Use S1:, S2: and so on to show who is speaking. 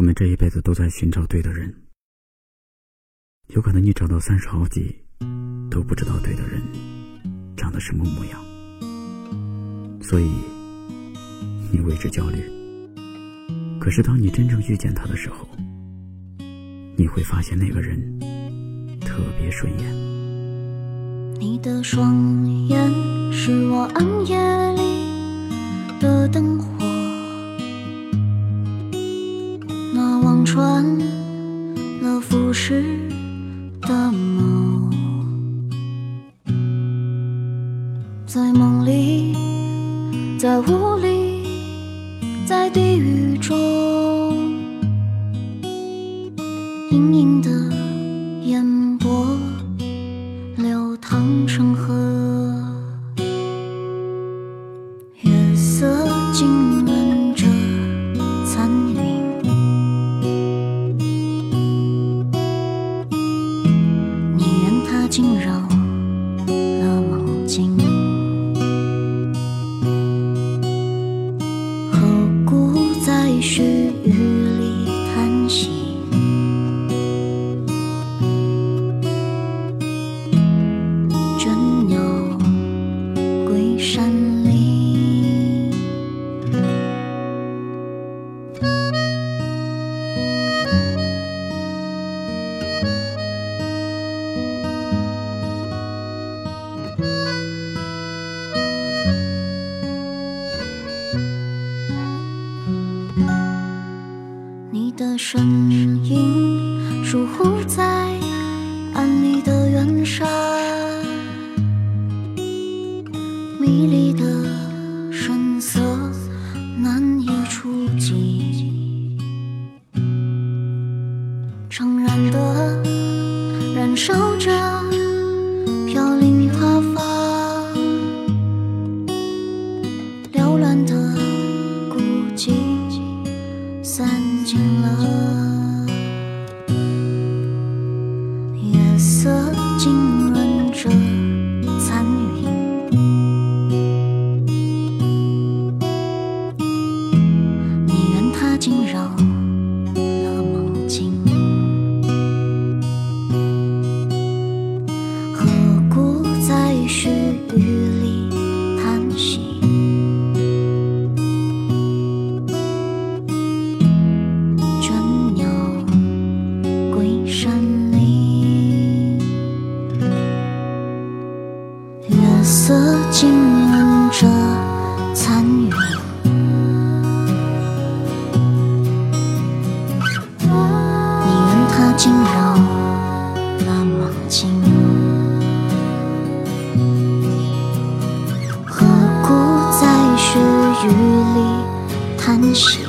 S1: 我们这一辈子都在寻找对的人，有可能你找到三十好几，都不知道对的人长得什么模样，所以你为之焦虑。可是当你真正遇见他的时候，你会发现那个人特别顺眼。
S2: 你的双眼是我暗夜里的灯火。穿了浮世的梦，在梦里，在雾里，在地狱中，隐隐的烟波惊扰。身影疏忽在暗里的远山，迷离的神色难以触及，怅然的燃烧着飘零塌方，缭乱的孤寂。散尽了，月色浸润着残云，你愿它惊扰你愿它惊扰了梦境，何故在絮语里叹息？